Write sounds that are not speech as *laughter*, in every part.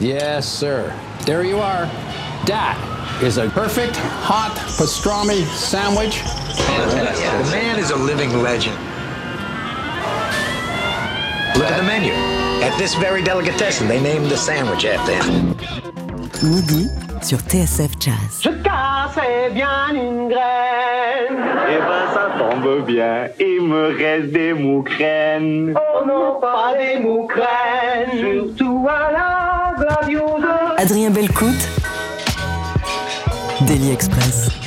Yes, sir. There you are. That is a perfect hot pastrami sandwich. The man is a living legend. Look at the menu. At this very delicatessen, they named the sandwich after him. Midi sur TSF Jazz. Je cassais bien une graine. Et ben ça tombe bien, il me reste des moucraines. Oh non, pas des moucraines. Surtout à la gladioseuse. Adrien Belcout, Daily Express.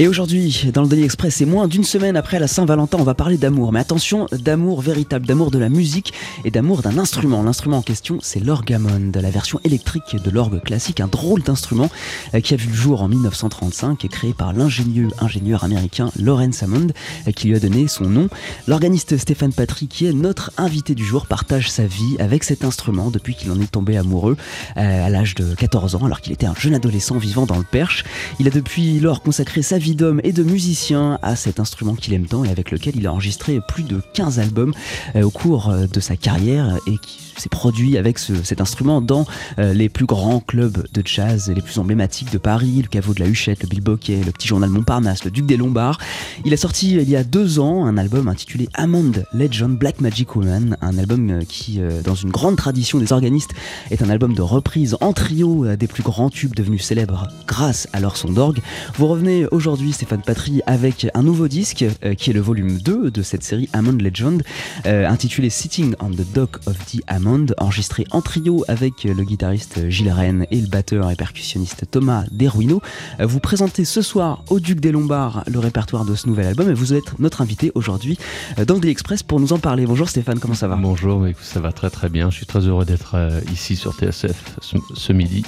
Et aujourd'hui, dans le Daily Express, c'est moins d'une semaine après la Saint-Valentin, on va parler d'amour. Mais attention, d'amour véritable, d'amour de la musique et d'amour d'un instrument. L'instrument en question, c'est l'orgamon, la version électrique de l'orgue classique, un drôle d'instrument euh, qui a vu le jour en 1935 et créé par l'ingénieux ingénieur américain Lawrence Hammond, euh, qui lui a donné son nom. L'organiste Stéphane Patry, qui est notre invité du jour, partage sa vie avec cet instrument depuis qu'il en est tombé amoureux euh, à l'âge de 14 ans, alors qu'il était un jeune adolescent vivant dans le Perche. Il a depuis lors consacré sa vie d'homme et de musicien à cet instrument qu'il aime tant et avec lequel il a enregistré plus de 15 albums euh, au cours euh, de sa carrière et qui s'est produit avec ce- cet instrument dans euh, les plus grands clubs de jazz les plus emblématiques de Paris, le caveau de la Huchette, le Bilboquet, le petit journal Montparnasse, le Duc des Lombards. Il a sorti il y a deux ans un album intitulé Hammond Legend Black Magic Woman, un album qui, dans une grande tradition des organistes, est un album de reprise en trio des plus grands tubes devenus célèbres grâce à leur son d'orgue. Vous revenez aujourd'hui, Stéphane Patry, avec un nouveau disque euh, qui est le volume 2 de cette série Hammond Legend, euh, intitulé Sitting on the Dock of the Hammond, enregistré en trio avec le guitariste Gilles Rennes et le batteur et percussionniste Thomas Desruineaux. Euh, Vous présentez ce soir au Duc des Lombards le répertoire de ce nouvel album et vous êtes notre invité aujourd'hui dans le Daily Express pour nous en parler. Bonjour Stéphane, comment ça va? Bonjour, ça va très très bien. Je suis très heureux d'être ici sur TSF ce, ce midi.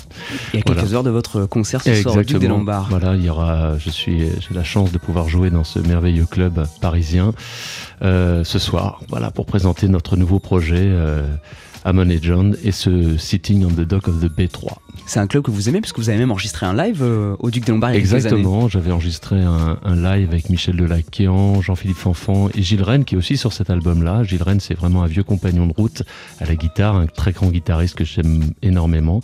Il y a quelques Voilà. heures de votre concert ce soir au Duc des Lombards. Voilà, il y aura. Je suis, j'ai la chance de pouvoir jouer dans ce merveilleux club parisien euh, ce soir. Pour présenter notre nouveau projet. Amon et John et ce Sitting on the Dock of the B3. C'est un club que vous aimez parce que vous avez même enregistré un live euh, au Duc des Lombards. Exactement, j'avais enregistré un, un live avec Michel Delaquéan, Jean-Philippe Fanfan et Gilles Rennes qui est aussi sur cet album-là. Gilles Rennes, c'est vraiment un vieux compagnon de route à la guitare, un très grand guitariste que j'aime énormément.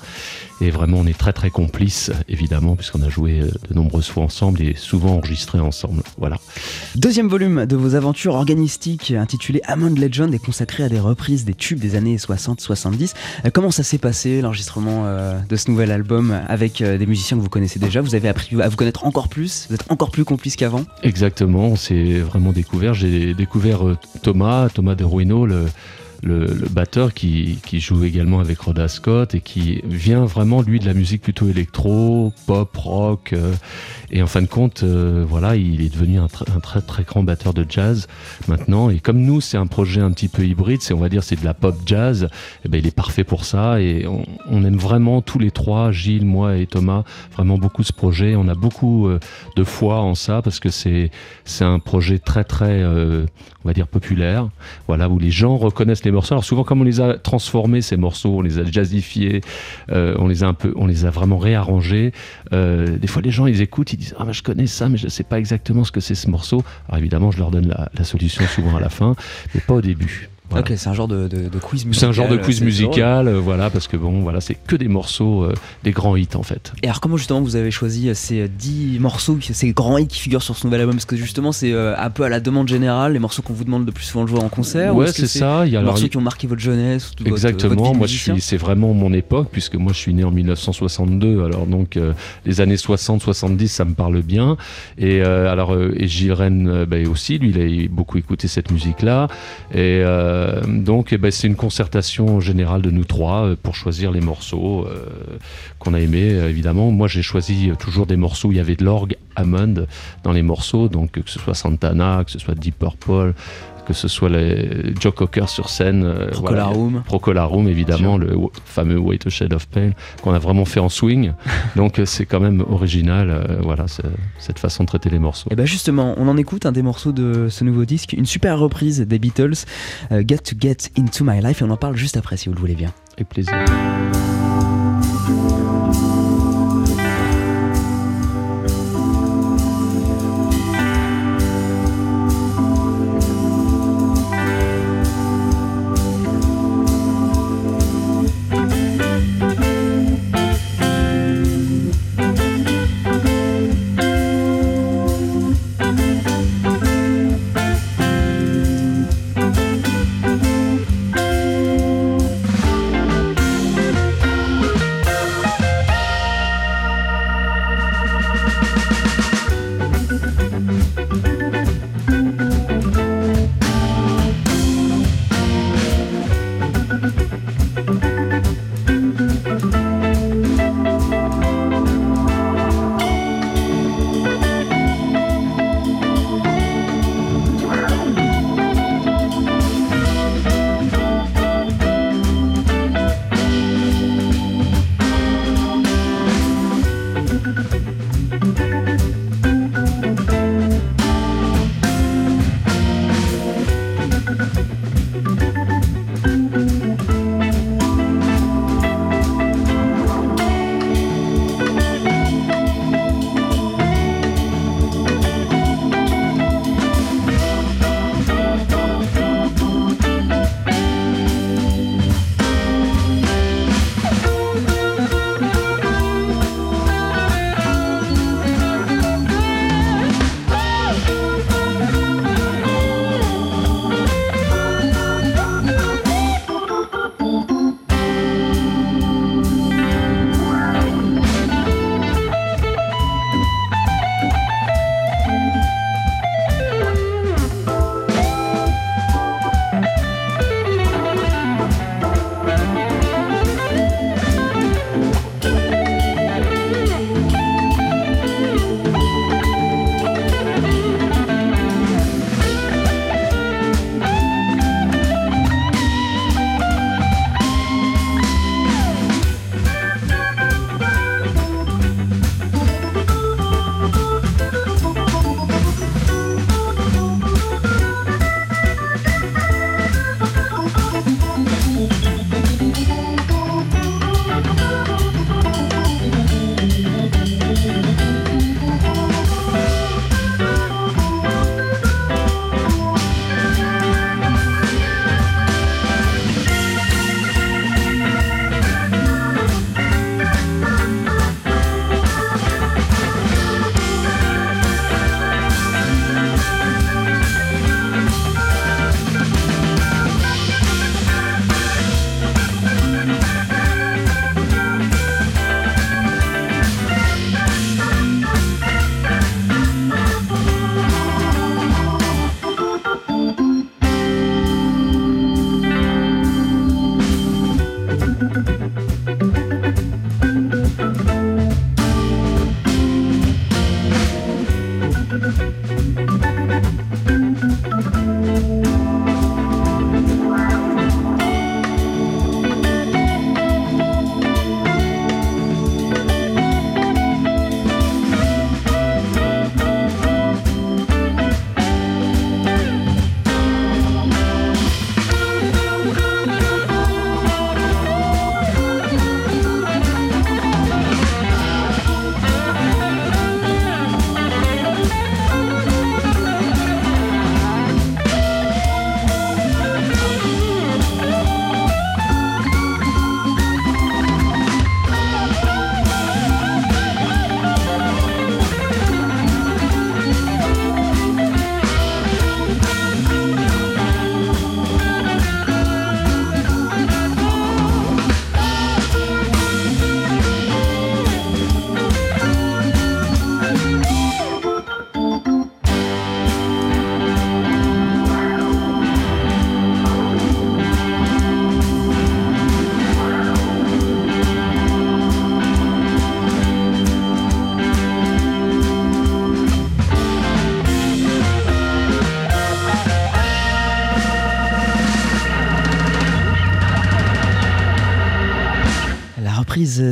Et vraiment, on est très très complices, évidemment, puisqu'on a joué euh, de nombreuses fois ensemble et souvent enregistré ensemble. Voilà. Deuxième volume de vos aventures organistiques intitulé Hammond Legend est consacré à des reprises des tubes des années 60-70. Euh, Comment ça s'est passé l'enregistrement euh, de ce nouvel album avec euh, des musiciens que vous connaissez déjà? Vous avez appris à vous connaître encore plus Vous êtes encore plus complices qu'avant? Exactement, on s'est vraiment découvert. J'ai découvert Thomas, Thomas de Ruino, le, batteur qui, joue également avec Rhoda Scott et qui vient vraiment, lui, de la musique plutôt électro, pop, rock. Et en fin de compte, euh, voilà, il est devenu un, tr- un très très grand batteur de jazz maintenant. Et comme nous, c'est un projet un petit peu hybride, c'est on va dire c'est de la pop jazz. eh ben, il est parfait pour ça. Et on, aime vraiment tous les trois, Gilles, moi et Thomas, vraiment beaucoup ce projet. On a beaucoup euh, de foi en ça parce que c'est c'est un projet très très euh, on va dire populaire voilà où les gens reconnaissent les morceaux alors souvent comme on les a transformés ces morceaux on les a jazzifiés on les a un peu on les a vraiment réarrangés des fois les gens ils écoutent ils disent ah ben, je connais ça mais je sais pas exactement ce que c'est ce morceau. Alors évidemment je leur donne la solution souvent à la fin mais pas au début Voilà. Ok, c'est un genre de, de- de quiz musical. C'est un genre de quiz musical, euh, voilà, parce que bon, voilà, c'est que des morceaux, euh, des grands hits en fait. Et alors comment justement vous avez choisi euh, ces 10 morceaux, ces grands hits qui figurent sur ce nouvel album? Parce que justement c'est euh, un peu à la demande générale, les morceaux qu'on vous demande le plus souvent de jouer en concert ou Ouais, c'est ça. Il y a Les morceaux qui ont marqué votre jeunesse votre Exactement. vie moi, je suis, c'est vraiment mon époque puisque moi, je suis né en 1962. Alors donc, les années 60-70, ça me parle bien. Et alors, et euh, ben, aussi, lui, il a beaucoup écouté cette musique-là. Et euh, donc, eh ben, c'est une concertation générale de nous trois euh, pour choisir les morceaux euh, qu'on a aimés. évidemment, moi, j'ai choisi toujours des morceaux où il y avait de l'orgue Hammond dans les morceaux, donc que ce soit Santana, que ce soit Deep Purple que ce soit les Joe Cocker sur scène, euh, Procolarum. Procolarum évidemment, le fameux Wait a Shade of Pale qu'on a vraiment fait en swing. *laughs* Donc euh, c'est quand même original, euh, voilà, cette façon de traiter les morceaux. Et bah justement, on en écoute un des morceaux de ce nouveau disque, une super reprise des Beatles, euh, Get to Get Into My Life, et on en parle juste après si vous le voulez bien. Avec plaisir.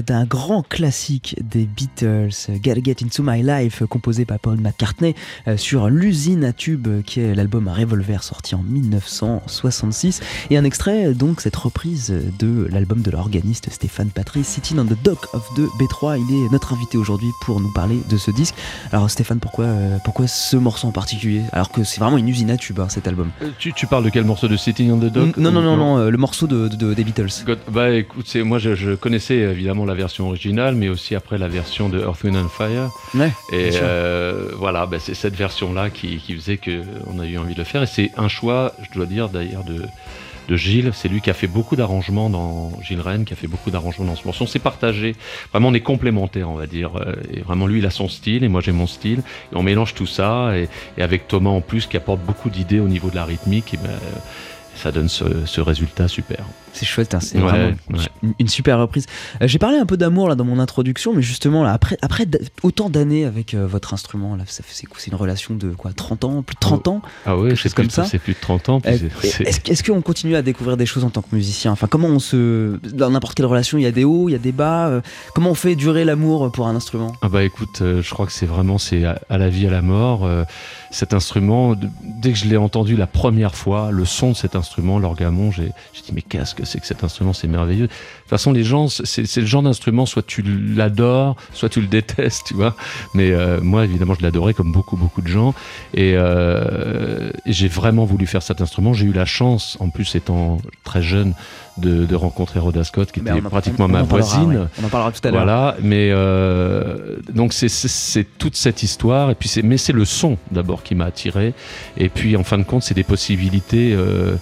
D'un grand classique des Beatles, Gotta Get Into My Life, composé par Paul McCartney euh, sur l'usine à tube qui est l'album Revolver sorti en 1966 et un extrait donc cette reprise de l'album de l'organiste Stéphane Patrice, Sitting on the Dock of the B3. Il est notre invité aujourd'hui pour nous parler de ce disque. Alors Stéphane, pourquoi, euh, pourquoi ce morceau en particulier? Alors que c'est vraiment une usine à tube hein, cet album. Euh, Tu, tu parles de quel morceau? De Sitting on the Dock? Non, non, non, non, le morceau de, de- des Beatles. God- Bah écoute, c'est- moi je, je connaissais évidemment la version originale, mais aussi après la version de Earth, Wind and Fire. Ouais, Et euh, voilà, bah, c'est cette version-là qui, qui faisait qu'on a eu envie de le faire. Et c'est un choix, je dois dire d'ailleurs, de, de Gilles. C'est lui qui a fait beaucoup d'arrangements dans Gilles Rennes, qui a fait beaucoup d'arrangements dans ce morceau. On s'est partagé. Vraiment, on est complémentaires, on va dire. Euh, Et vraiment, lui, il a son style et moi, j'ai mon style. Et on mélange tout ça. Et, et avec Thomas en plus, qui apporte beaucoup d'idées au niveau de la rythmique, et ben, ça donne ce, ce résultat super. C'est chouette, hein, c'est Ouais, vraiment une- ouais. une, une super reprise. Euh, J'ai parlé un peu d'amour là dans mon introduction, mais justement là, après, autant d'années avec euh, votre instrument, là, c'est une relation de quoi 30 ans Plus de 30 ans? Ah Quelque c'est comme ça? c'est plus de 30 ans. Euh, Est-ce est-ce qu'on continue à découvrir des choses en tant que musicien? Enfin, comment on se. Dans n'importe quelle relation, il y a des hauts, il y a des bas. comment on fait durer l'amour pour un instrument? Ah bah écoute, je crois que c'est vraiment c'est à, à la vie à la mort. cet instrument, dès que je l'ai entendu la première fois, le son de cet instrument, l'orgamon, j'ai dit mais qu'est-ce que c'est que cet instrument, c'est merveilleux. De toute façon, les gens, c'est le genre d'instrument, soit tu l'adores, soit tu le détestes, tu vois. Mais euh, moi, évidemment, je l'adorais comme beaucoup beaucoup de gens, et, euh, et j'ai vraiment voulu faire cet instrument. J'ai eu la chance, en plus étant très jeune, de, de rencontrer Rhoda Scott, qui Mais était en- pratiquement on- on ma parlera, voisine. ouais. On en parlera tout à l'heure. Voilà, mais euh, donc c'est- toute cette histoire et puis mais c'est le son d'abord qui m'a attiré et puis en fin de compte c'est des possibilités euh,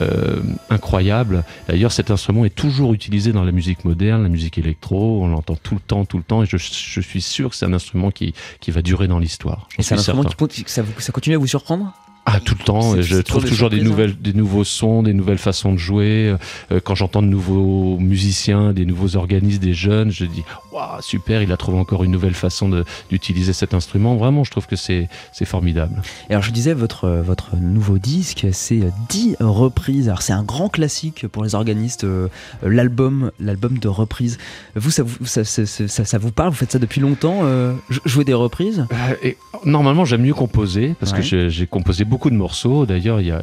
euh, incroyables. D'ailleurs cet instrument est toujours utilisé dans la musique moderne, la musique électro, on l'entend tout le temps, tout le temps et je, je suis sûr que c'est un instrument qui qui va durer dans l'histoire. Et c'est un instrument certain. qui, ça, vous- ça continue à vous surprendre? Ah, tout le temps. Je trouve toujours des, nouvelles, des nouveaux sons, des nouvelles façons de jouer. Euh, quand j'entends de nouveaux musiciens, des nouveaux organismes, des jeunes, je dis waouh super, il a trouvé encore une nouvelle façon d'utiliser cet instrument. Vraiment, je trouve que c'est c'est formidable. Et alors je disais, votre, votre nouveau disque, c'est 10 reprises. Alors c'est un grand classique pour les organistes, euh, l'album l'album de reprises. Vous ça, vous, ça, ça, vous parle? Vous faites ça depuis longtemps euh, jou- Jouer des reprises? Euh, et normalement, j'aime mieux composer parce Ouais. que j'ai composé beaucoup de morceaux. D'ailleurs, il y a,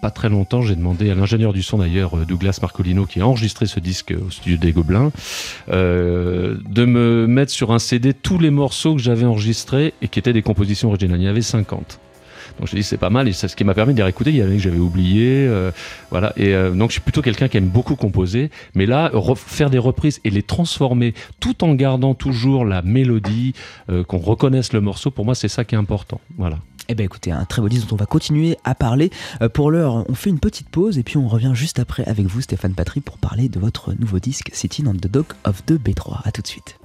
pas très longtemps, j'ai demandé à l'ingénieur du son, d'ailleurs, euh, Douglas Marcolino, qui a enregistré ce disque au studio des Gobelins, euh, de me mettre sur un CD tous les morceaux que j'avais enregistrés et qui étaient des compositions originales. Il y avait 50. Donc je dis c'est pas mal et c'est ce qui m'a permis de les réécouter. Il y en avait que j'avais oublié, euh, voilà. Et donc je suis plutôt quelqu'un qui aime beaucoup composer, mais là re- faire des reprises et les transformer tout en gardant toujours la mélodie, qu'on reconnaisse le morceau, pour moi c'est ça qui est important. Voilà. Eh bien écoutez, un très beau disque dont on va continuer à parler. Euh, pour l'heure, on fait une petite pause et puis on revient juste après avec vous, Stéphane Patry, pour parler de votre nouveau disque Sitting on the Dock of the B3. A tout de suite.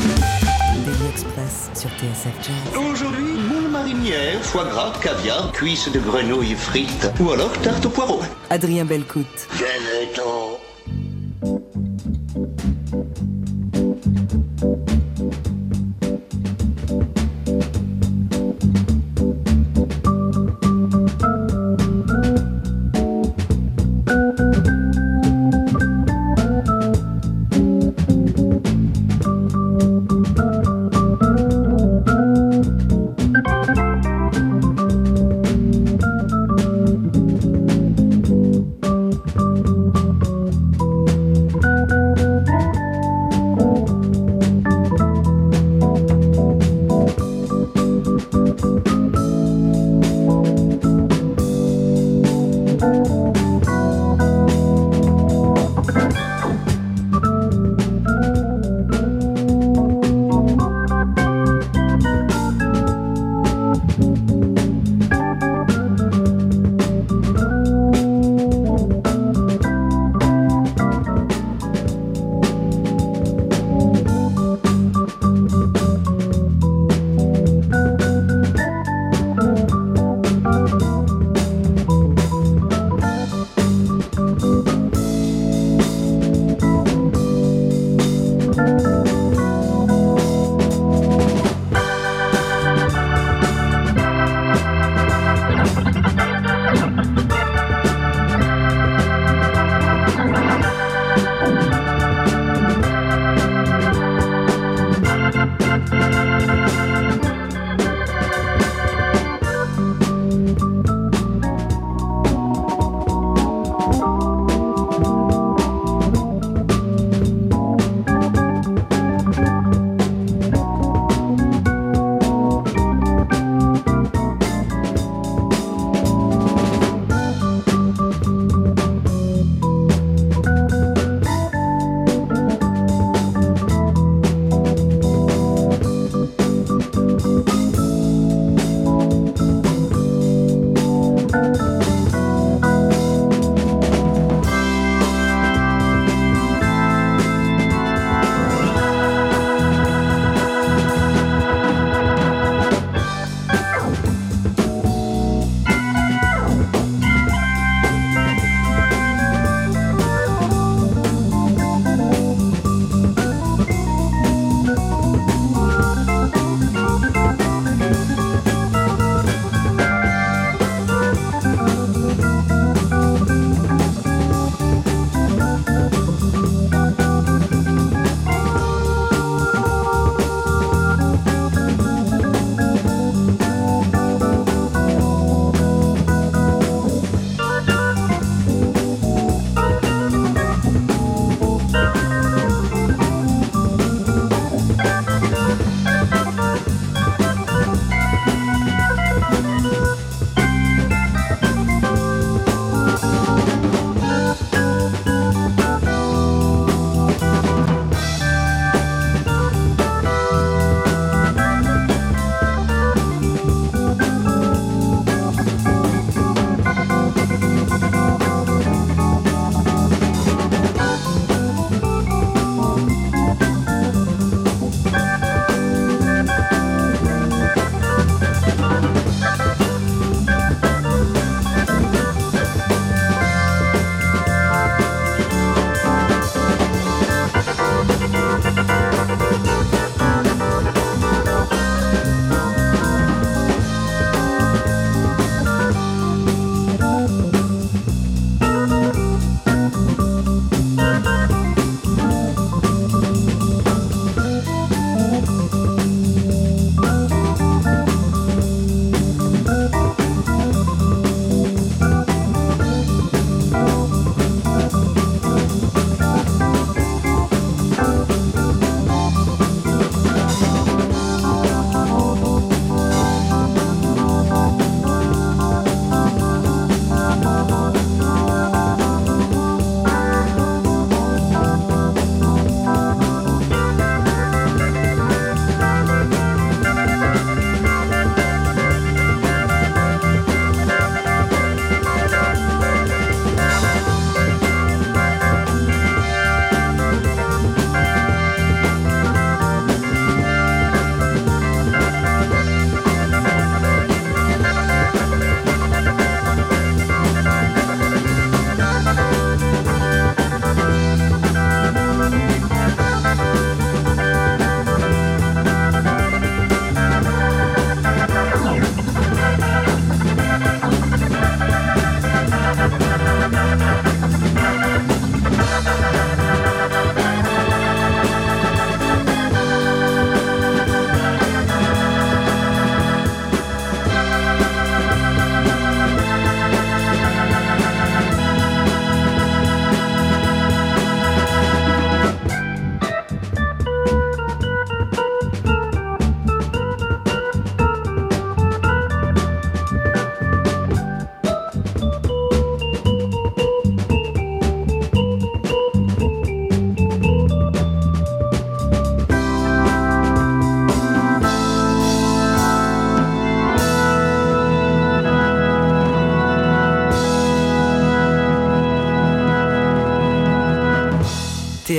Daily Express sur TSF Jazz. Aujourd'hui, moule marinière, foie gras, caviar, cuisses de grenouille frites ou alors tarte au poireau. Adrien Belcout. Venez-t'en.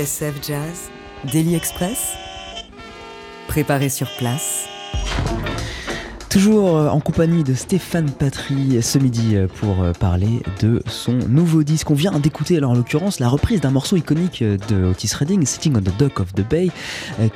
TSF Jazz, Daily Express, préparé sur place. Toujours euh, en compagnie de Stéphane Patry ce midi euh, pour euh, parler de son nouveau disque. On vient d'écouter, alors en l'occurrence, la reprise d'un morceau iconique de Otis Redding, Sitting on the Dock of the Bay,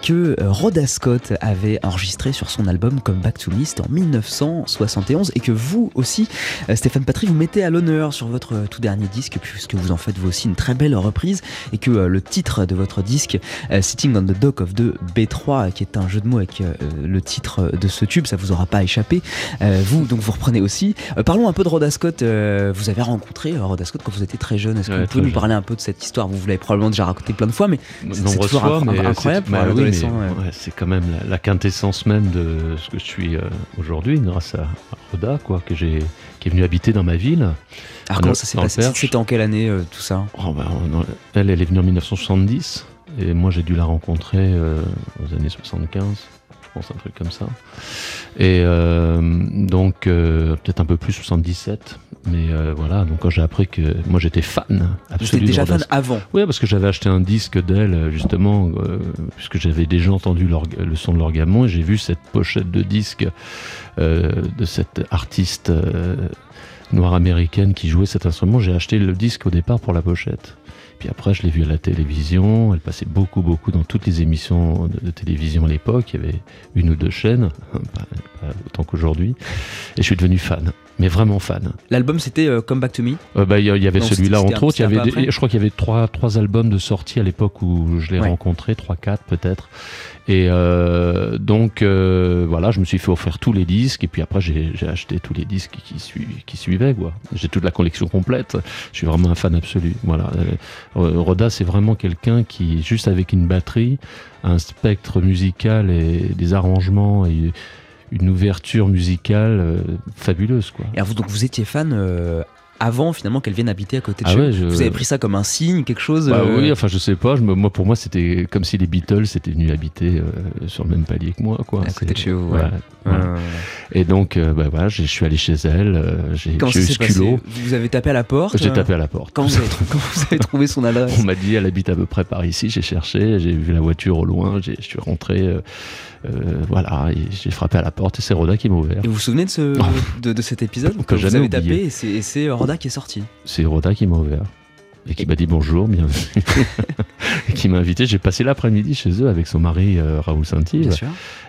que Rhoda Scott avait enregistré sur son album Come Back to Me, en 1971, et que vous aussi, Stéphane Patry, vous mettez à l'honneur sur votre tout dernier disque, puisque vous en faites vous aussi une très belle reprise, et que le titre de votre disque, Sitting on the Dock of the B3, qui est un jeu de mots avec le titre de ce tube, ça vous aura pas échappé. Euh, vous, donc vous reprenez aussi. Euh, parlons un peu de Rhoda Scott. Euh, vous avez rencontré Rhoda Scott quand vous étiez très jeune. Est-ce que Ouais, vous pouvez nous parler un peu de cette histoire? Vous vous l'avez probablement déjà raconté plein de fois, mais c'est toujours fois, mais incroyable pour un oui, c'est quand même la, la quintessence même de ce que je suis aujourd'hui, grâce à, Rhoda, quoi, que j'ai, qui est venue habiter dans ma ville. Alors comment ça s'est passé? C'était en quelle année euh, tout ça? Oh, on- elle, elle est venue en 1970, et moi j'ai dû la rencontrer euh, aux années 75, je pense un truc comme ça. Et euh, donc euh, peut-être un peu plus 77, mais euh, voilà. Donc quand j'ai appris que moi j'étais fan absolu déjà fan avant. oui, parce que j'avais acheté un disque d'elle, justement, puisque j'avais déjà entendu le son de l'orgamon, et j'ai vu cette pochette de disque de cette artiste noire américaine qui jouait cet instrument. J'ai acheté le disque au départ pour la pochette. Puis après, je l'ai vue à la télévision. Elle passait beaucoup, beaucoup dans toutes les émissions de, de télévision à l'époque. Il y avait une ou deux chaînes, *laughs* pas, pas autant qu'aujourd'hui. Et je suis devenu fan, mais vraiment fan. L'album c'était euh, Come Back to Me? Euh, bah, Il y, il y avait celui-là, entre autres. Il y avait des- je crois qu'il y avait trois, trois albums de sortie à l'époque où je l'ai Ouais. rencontré, trois, quatre peut-être. Et euh, donc, euh, voilà, je me suis fait offrir tous les disques. Et puis après, j'ai acheté tous les disques qui, qui suivaient. quoi. J'ai toute la collection complète. Je suis vraiment un fan absolu. Voilà. Euh, Roda, c'est vraiment quelqu'un qui, juste avec une batterie, un spectre musical et des arrangements et une ouverture musicale fabuleuse. Quoi. Et alors vous, donc vous étiez fan avant finalement qu'elle vienne habiter à côté de Ah chez ouais, vous. je- Vous avez pris ça comme un signe, quelque chose Bah euh, oui, enfin je sais pas. Je me- moi pour moi c'était comme si les Beatles étaient venus habiter euh, sur le même palier que moi quoi. À côté de chez vous, voilà, Et donc euh, bah voilà, je suis allé chez elle. j'ai eu ce culot. Vous avez tapé à la porte J'ai tapé à la porte. Quand vous avez, *laughs* quand vous avez trouvé son adresse? On m'a dit elle habite à peu près par ici. J'ai cherché, j'ai vu la voiture au loin. Je suis rentré. Euh, voilà, j'ai frappé à la porte et c'est Roda qui m'a ouvert. Et vous vous souvenez de, ce, *laughs* de, de cet épisode Que que vous jamais avez oublié. tapé et c'est- Roda qui est sorti C'est Roda qui m'a ouvert. Et qui m'a dit bonjour, bienvenue. et *laughs* qui m'a invité. J'ai passé l'après-midi chez eux avec son mari euh, Raoul Saint-Yves. Bien sûr.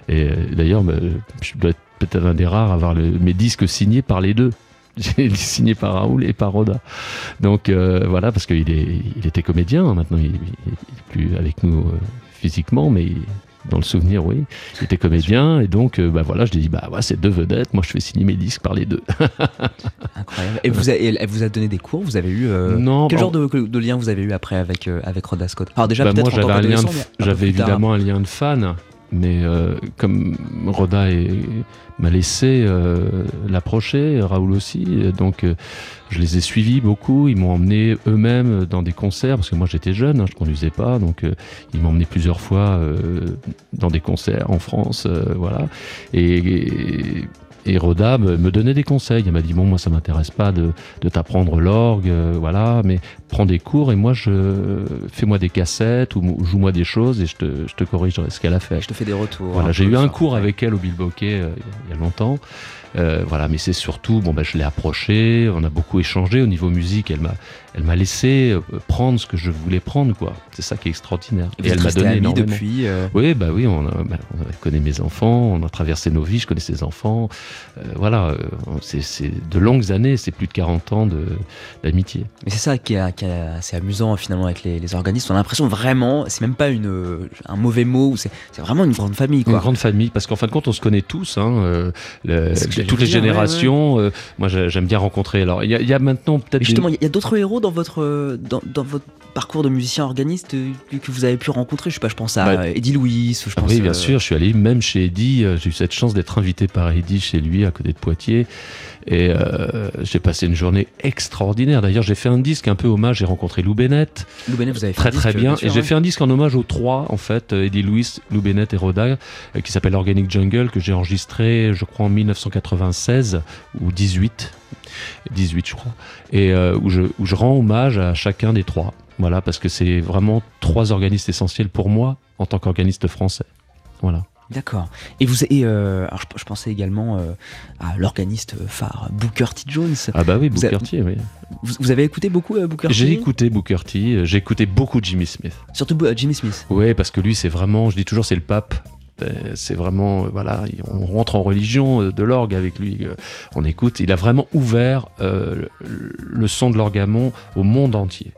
Et euh, d'ailleurs, bah, je dois être peut-être un des rares à avoir le- mes disques signés par les deux. *laughs* J'ai signé par Raoul et par Roda. Donc euh, voilà, parce qu'il il était comédien, maintenant il, il est plus avec nous physiquement, mais dans le souvenir, oui. Il était comédien, et donc euh, bah, voilà, je lui ai dit, bah ouais, c'est deux vedettes, moi je fais signer mes disques par les deux. *laughs* Incroyable. Et vous a- elle vous a donné des cours? Vous avez eu euh, Non, Quel bah, genre de, de lien vous avez eu après avec euh, avec Roda Scott? Alors déjà Bah, peut-être moi j'avais un lien, de- évidemment un lien de fan, mais euh, comme Roda m'a laissé euh, l'approcher, Raoul aussi, donc euh, je les ai suivis beaucoup. Ils m'ont emmené eux-mêmes dans des concerts parce que moi j'étais jeune, hein, je conduisais pas, donc ils m'ont emmené plusieurs fois dans des concerts en France, voilà. Et, et Roda me, me donnait des conseils. Elle m'a dit bon moi ça m'intéresse pas de, de t'apprendre l'orgue, euh, voilà, mais prends des cours et moi je fais-moi des cassettes ou, ou joue-moi des choses et je te, je te corrige ce qu'elle a fait. Je te fais des retours. Voilà, un j'ai eu un cours ouais. avec elle au Bilboquet euh, il y a longtemps. Euh, voilà, mais c'est surtout, bon, ben, je l'ai approchée, on a beaucoup échangé au niveau musique. Elle m'a, elle m'a laissé euh, prendre ce que je voulais prendre, quoi. C'est ça qui est extraordinaire. Et, Et, elle m'a donné énormément. depuis. euh, Oui, bah oui, on, a, bah, on connaît mes enfants, on a traversé nos vies, je connais ses enfants. Euh, voilà, c'est, de longues années, c'est plus de 40 ans d'amitié. Mais c'est ça qui est, qui est assez amusant finalement avec les, les organismes. On a l'impression vraiment, c'est même pas une, un mauvais mot, c'est vraiment une grande famille. Quoi. Une grande famille, parce qu'en fin de compte, on se connaît tous, hein, le- toutes les dire, ouais, générations. euh, moi, j'ai- j'aime bien rencontrer. Alors, il y, a- il y a maintenant peut-être. Justement, des- il y a d'autres héros dans votre, dans, dans votre parcours de musicien organiste euh, que vous avez pu rencontrer? Je sais pas, je pense à Bah, Eddie Louis. Je pense, oui, bien euh, sûr, je suis allé même chez Eddie, euh, j'ai eu cette chance d'être invité par Eddie chez lui à côté de Poitiers et euh, j'ai passé une journée extraordinaire. D'ailleurs, j'ai fait un disque un peu hommage, j'ai rencontré Lou Bennett, Lou Bennett, vous avez fait très un disque, très bien, sûr, et j'ai ouais. fait un disque en hommage aux trois en fait, euh, Eddie Louis, Lou Bennett et Roda, euh, qui s'appelle Organic Jungle, que j'ai enregistré, je crois en 1996 ou 18, 18 je crois, et euh, où, je, où je rends hommage à chacun des trois. Voilà, parce que c'est vraiment trois organistes essentiels pour moi en tant qu'organiste français. Voilà. D'accord. Et vous, et euh, alors je, je pensais également euh, à l'organiste phare Booker T. Jones. Ah bah oui, Vous Booker T, oui. Vous, vous avez écouté beaucoup euh, Booker T? J'ai écouté Booker T, euh, j'ai écouté beaucoup Jimmy Smith. Surtout Jimmy Smith. Oui, parce que lui, c'est vraiment, je dis toujours, c'est le pape. C'est vraiment, voilà, il- on rentre en religion de l'orgue avec lui. On écoute. Il a vraiment ouvert euh, le son de l'orgamon au monde entier.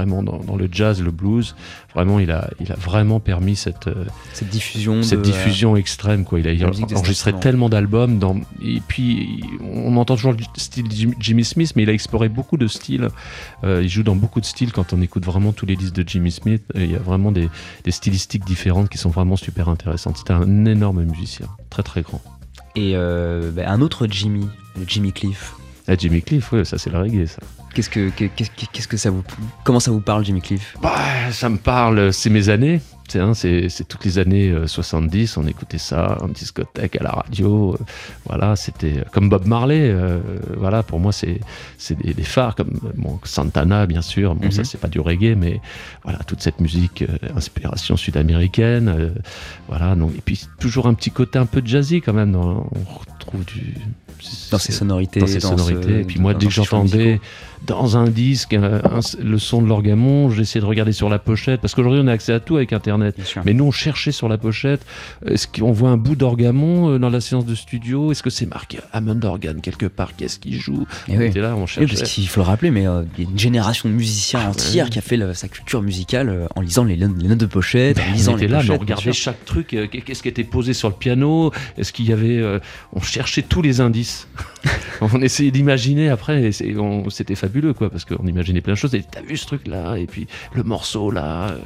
Vraiment dans, dans le jazz, le blues. Vraiment, il a, il a vraiment permis cette, euh, Cette diffusion. cette de, diffusion extrême. Quoi. Il a enregistré tellement d'albums. Dans... Et puis, on entend toujours le style Jim- Jimmy Smith, mais il a exploré beaucoup de styles. Euh, il joue dans beaucoup de styles. Quand on écoute vraiment tous les disques de Jimmy Smith, il y a vraiment des, des stylistiques différentes qui sont vraiment super intéressantes. C'était un énorme musicien, très très grand. Et euh, bah, un autre Jimmy, le Jimmy Cliff. Ah, Jimmy Cliff, ouais, ça c'est le reggae, ça. Qu'est-ce que, que- qu'est-ce que- qu'est-ce que ça vous, comment ça vous parle Jimmy Cliff? Bah, ça me parle, c'est mes années. C'est hein, c'est- c'est toutes les années euh, 70, on écoutait ça en discothèque, à la radio. euh, voilà, c'était euh, comme Bob Marley. euh, voilà, pour moi, c'est c'est des, des phares comme euh, bon, Santana, bien sûr. Bon, ça, Mhm. c'est pas du reggae, mais voilà, toute cette musique, euh, inspiration sud-américaine. euh, voilà, donc, et puis toujours un petit côté un peu jazzy quand même. dans- on retrouve du. Dans ses sonorités. dans ses sonorités. et puis moi, dès que j'entendais. Dans un disque un- un- le son de l'orgamon, j'essayais de regarder sur la pochette, parce qu'aujourd'hui on a accès à tout avec Internet. Mais nous, on cherchait sur la pochette, est-ce qu'on voit un bout d'orgamon euh, dans la séance de studio? Est-ce que c'est marqué Hammond Organ quelque part? Qu'est-ce qu'il joue? Et On oui. était là, on Oui, cherchait. parce qu'il faut le rappeler, mais euh, il y a une génération de musiciens Ah, entière qui a fait sa culture musicale euh, en lisant les, les notes de pochette, en lisant on était les là, mais pochettes. on bien regardait chaque truc. euh, Qu'est-ce qui était posé sur le piano? Est-ce qu'il y avait euh, On cherchait tous les indices. *laughs* on essayait d'imaginer après. et c'est- on- C'était fabuleux, quoi, parce qu'on imaginait plein de choses. Et t'as vu ce truc-là Et puis le morceau là. euh,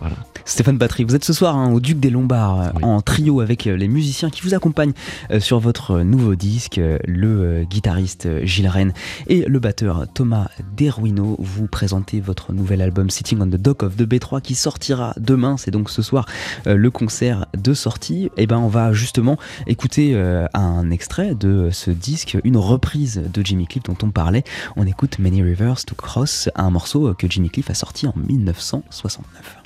voilà. Stéphane Battery, vous êtes ce soir hein, au Duc des Lombards euh, Oui. en trio avec euh, les musiciens qui vous accompagnent sur votre nouveau disque, le guitariste Gilles Rennes et le batteur Thomas Deruino. Vous présentez votre nouvel album Sitting on the Dock of the B3 qui sortira demain. C'est donc ce soir le concert de sortie. Et ben on va justement écouter un extrait de ce disque, une reprise de Jimmy Cliff dont on parlait. On écoute Many Rivers to Cross, un morceau que Jimmy Cliff a sorti en 1969.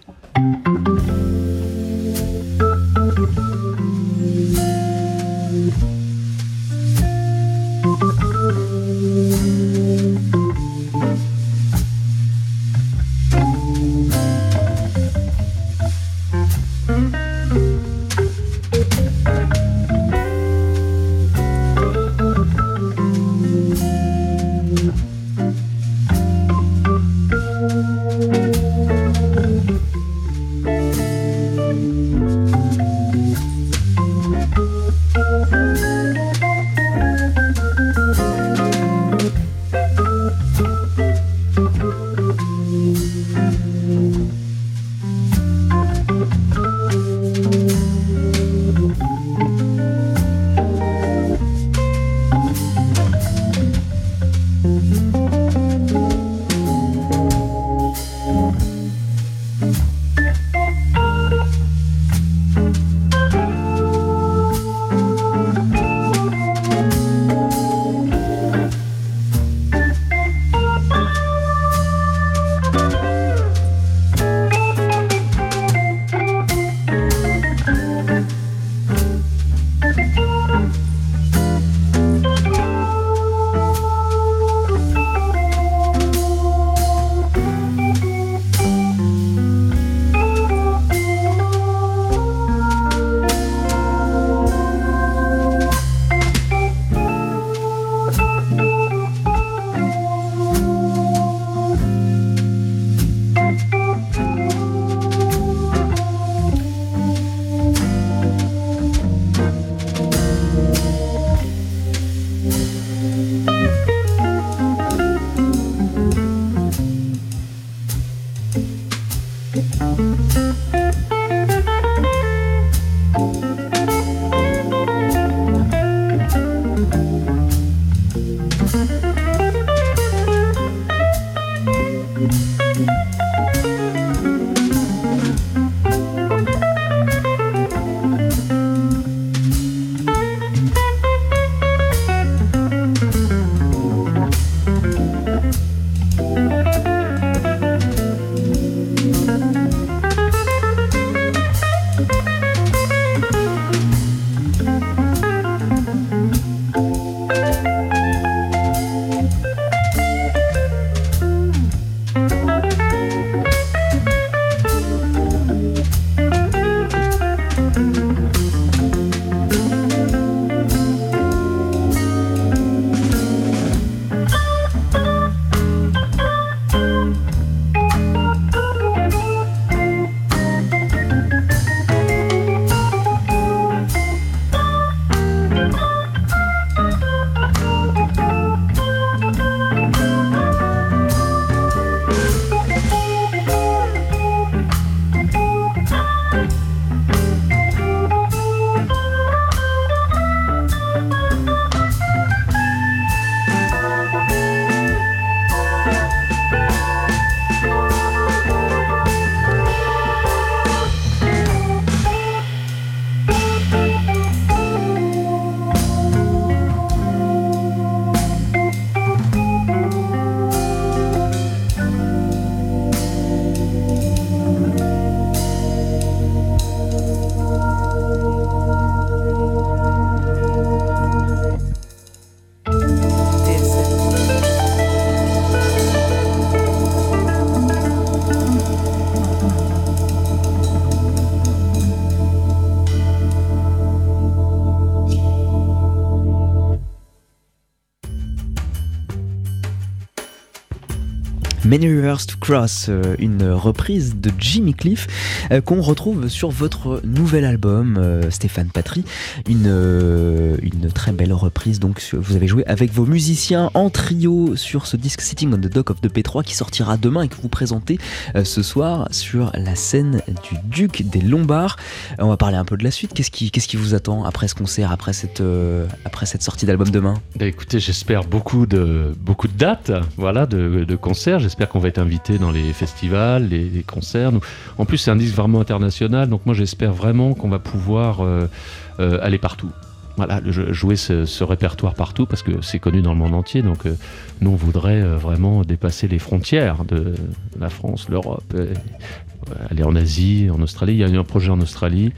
Many Rivers to Cross, euh, une reprise de Jimmy Cliff euh, qu'on retrouve sur votre nouvel album euh, Stéphane Patry, une, une très belle reprise donc vous avez joué avec vos musiciens en trio sur ce disque Sitting on the Dock of the P3 qui sortira demain et que vous présentez ce soir sur la scène du Duc des Lombards. on va parler un peu de la suite. Qu'est-ce qui, qu'est-ce qui vous attend après ce concert, après cette, après cette sortie d'album demain? Bah, Écoutez, j'espère beaucoup de, beaucoup de dates, voilà, de, concerts. Qu'on va être invité dans les festivals, les, concerts. En plus, c'est un disque vraiment international, donc moi j'espère vraiment qu'on va pouvoir euh, euh, aller partout. Voilà, jouer ce, répertoire partout parce que c'est connu dans le monde entier. Donc, euh, nous, on voudrait vraiment dépasser les frontières de la France, l'Europe, aller en Asie, en Australie. Il y a eu un projet en Australie.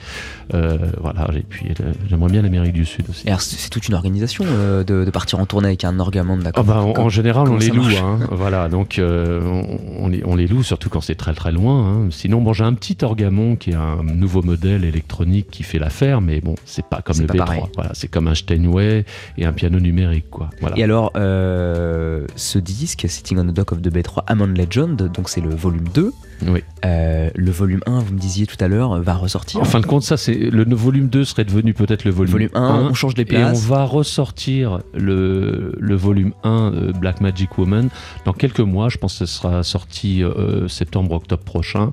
Euh, voilà, et puis euh, j'aimerais bien l'Amérique du Sud aussi. C'est toute une organisation euh, de, partir en tournée avec un orgamon, d'accord ah bah, en, général, on les loue. Hein, voilà, donc on, les, on, les, loue, surtout quand c'est très très loin. Hein. Sinon, bon, j'ai un petit orgamon qui est un nouveau modèle électronique qui fait l'affaire, mais bon, c'est pas comme le B3. Voilà, c'est comme un Steinway et un piano numérique, quoi. Et alors, ce disque, Sitting on the Dock of the B3, Amon Legend, donc c'est le volume 2. Oui. Euh, le volume 1, vous me disiez tout à l'heure, va ressortir. En fin de compte, ça, c'est le volume 2 serait devenu peut-être le volume, volume 1, On change les places. Et on va ressortir le, le volume 1 euh, Black Magic Woman dans quelques mois. Je pense que ce sera sorti euh, septembre-octobre prochain.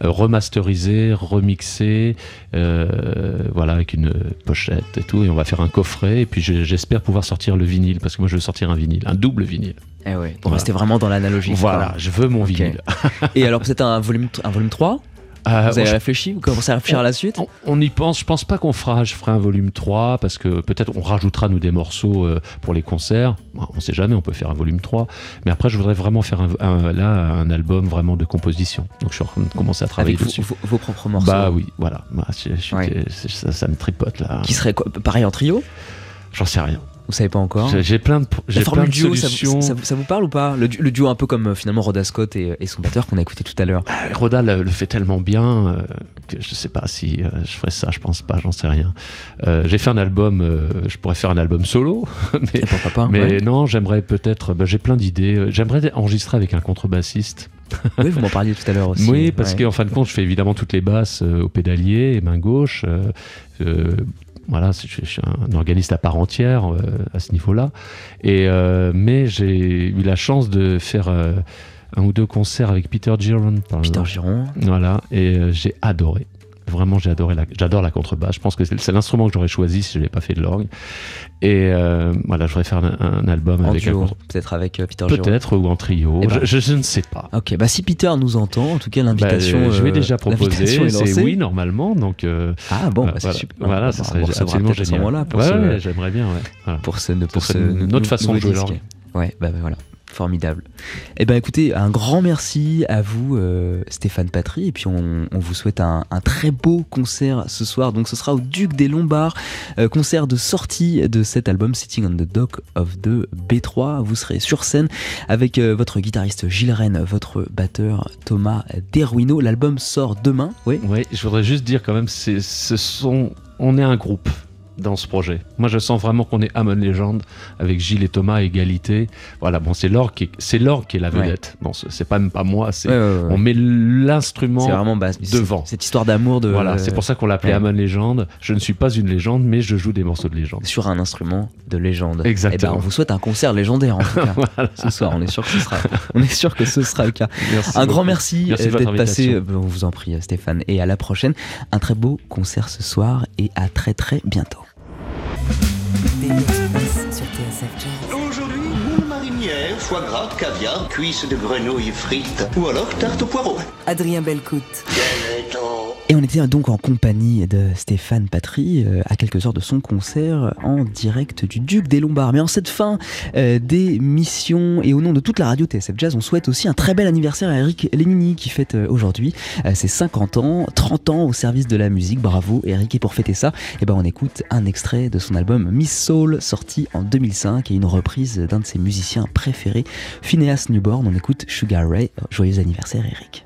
remasterisé, remixé, voilà, avec une pochette et tout. Et on va faire un coffret. Et puis j'espère pouvoir sortir le vinyle parce que moi je veux sortir un vinyle, un double vinyle. Eh ouais, pour rester vraiment dans l'analogie. Voilà, je veux mon vinyle. *laughs* et alors peut-être un volume, un volume 3 euh, vous avez réfléchi Vous commencez à réfléchir à la suite on, y pense. Je pense pas qu'on fera. Je ferai un volume 3 parce que peut-être on rajoutera nous des morceaux euh, pour les concerts. On sait jamais. On peut faire un volume 3. Mais après, je voudrais vraiment faire un, là un album vraiment de composition. Donc je suis en train de commencer à travailler Avec dessus. Vos, vos, propres morceaux. Bah oui, voilà. Bah, ça, ça, me tripote là. Qui serait quoi Pareil en trio? J'en sais rien. Vous savez pas encore J'ai plein de, j'ai plein de duo, solutions. Ça, ça, vous parle ou pas? Le, duo un peu comme euh, finalement Rhoda Scott et, son batteur qu'on a écouté tout à l'heure. Euh, Rhoda le, fait tellement bien euh, que je sais pas si je ferais ça, je pense pas, j'en sais rien. j'ai fait un album, je pourrais faire un album solo, *laughs* mais, pas, mais non, j'aimerais peut-être, bah, j'ai plein d'idées. J'aimerais enregistrer avec un contrebassiste. oui, vous m'en parliez tout à l'heure *laughs* aussi. Oui, parce qu'en fin de compte, je fais évidemment toutes les basses au pédalier et main gauche. Voilà, je, suis un organiste à part entière euh, à ce niveau-là. Et euh, mais j'ai eu la chance de faire euh, un ou deux concerts avec Peter Giron. Peter Giron. Voilà, et j'ai adoré. Vraiment, j'ai adoré la, j'adore la contrebasse. Je pense que c'est l'instrument que j'aurais choisi si je n'avais pas fait de l'orgue. Et euh, voilà, je voudrais faire un, album en avec duo, peut-être avec euh, Peter Peut-être ou en trio. Eh ben. je, ne sais pas. Ok, bah si Peter nous entend, en tout cas l'invitation. Bah, je vais déjà proposer. C'est oui normalement, donc. Euh, ah bon, bah, voilà, super. Voilà, ça serait absolument génial. Là pour ouais, j'aimerais bien. Ouais. Pour ce, pour ce, notre façon de jouer l'orgue. Ouais, bah, bah voilà. Formidable. Eh ben écoutez, un grand merci à vous euh, Stéphane Patry et puis on, vous souhaite un, très beau concert ce soir. Donc ce sera au Duc des Lombards, euh, concert de sortie de cet album Sitting on the Dock of the B3. Vous serez sur scène avec euh, votre guitariste Gilles Rennes, votre batteur Thomas Deruino. L'album sort demain. Oui. Oui, je voudrais juste dire quand même, c'est, ce sont, on est un groupe dans ce projet. Moi, je sens vraiment qu'on est Amon Légende avec Gilles et Thomas à égalité. Voilà, bon, c'est l'orgue qui, c'est qui est la vedette. Bon, c'est pas même pas moi. C'est on met l'instrument vraiment devant. Cette histoire d'amour de. Voilà, c'est pour ça qu'on l'appelait Amon Légende. Je ne suis pas une légende, mais je joue des morceaux de légende sur un instrument de légende. Exactement. Eh ben, on vous souhaite un concert légendaire en tout cas *laughs* ce soir. On est sûr que ce sera. *laughs* on est sûr que ce sera le cas. un grand merci, euh, d'être passé. Euh, on vous en prie, Stéphane, et à la prochaine. Un très beau concert ce soir et à très très bientôt. Aujourd'hui, moule marinière, foie gras, caviar, cuisses de grenouille frites ou alors tarte au poireau. Adrien Belcout. Et on était donc en compagnie de Stéphane Patry euh, à quelques heures de son concert en direct du Duc des Lombards. Mais en cette fin euh, d'émission et au nom de toute la radio TSF Jazz, on souhaite aussi un très bel anniversaire à Eric Lémini qui fête euh, aujourd'hui ses 50 ans, 30 ans au service de la musique. Bravo Eric. Et pour fêter ça, eh ben on écoute un extrait de son album Miss Soul sorti en 2005 et une reprise d'un de ses musiciens préférés, Phineas Newborn. On écoute Sugar Ray. Joyeux anniversaire Eric.